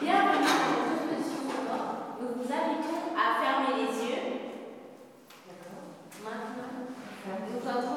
Bienvenue à notre exposition sonore. Nous vous invitons à fermer les yeux. Maintenant, nous entrons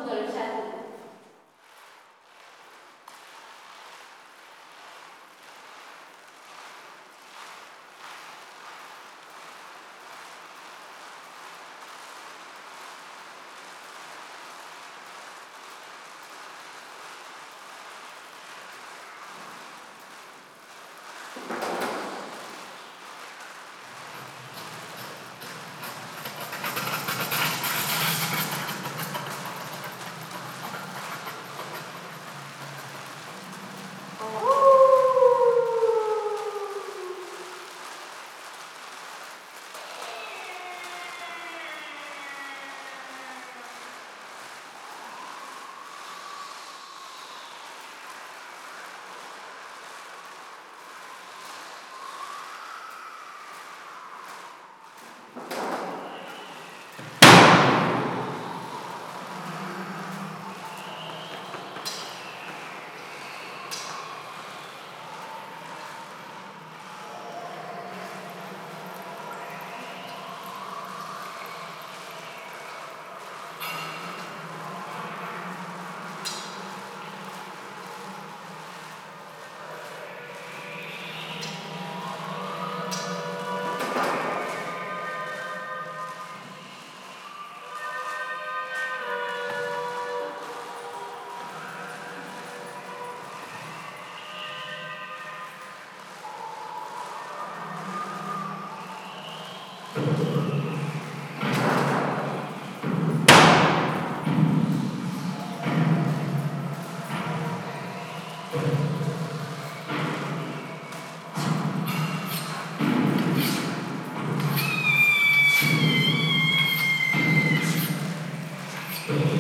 Thank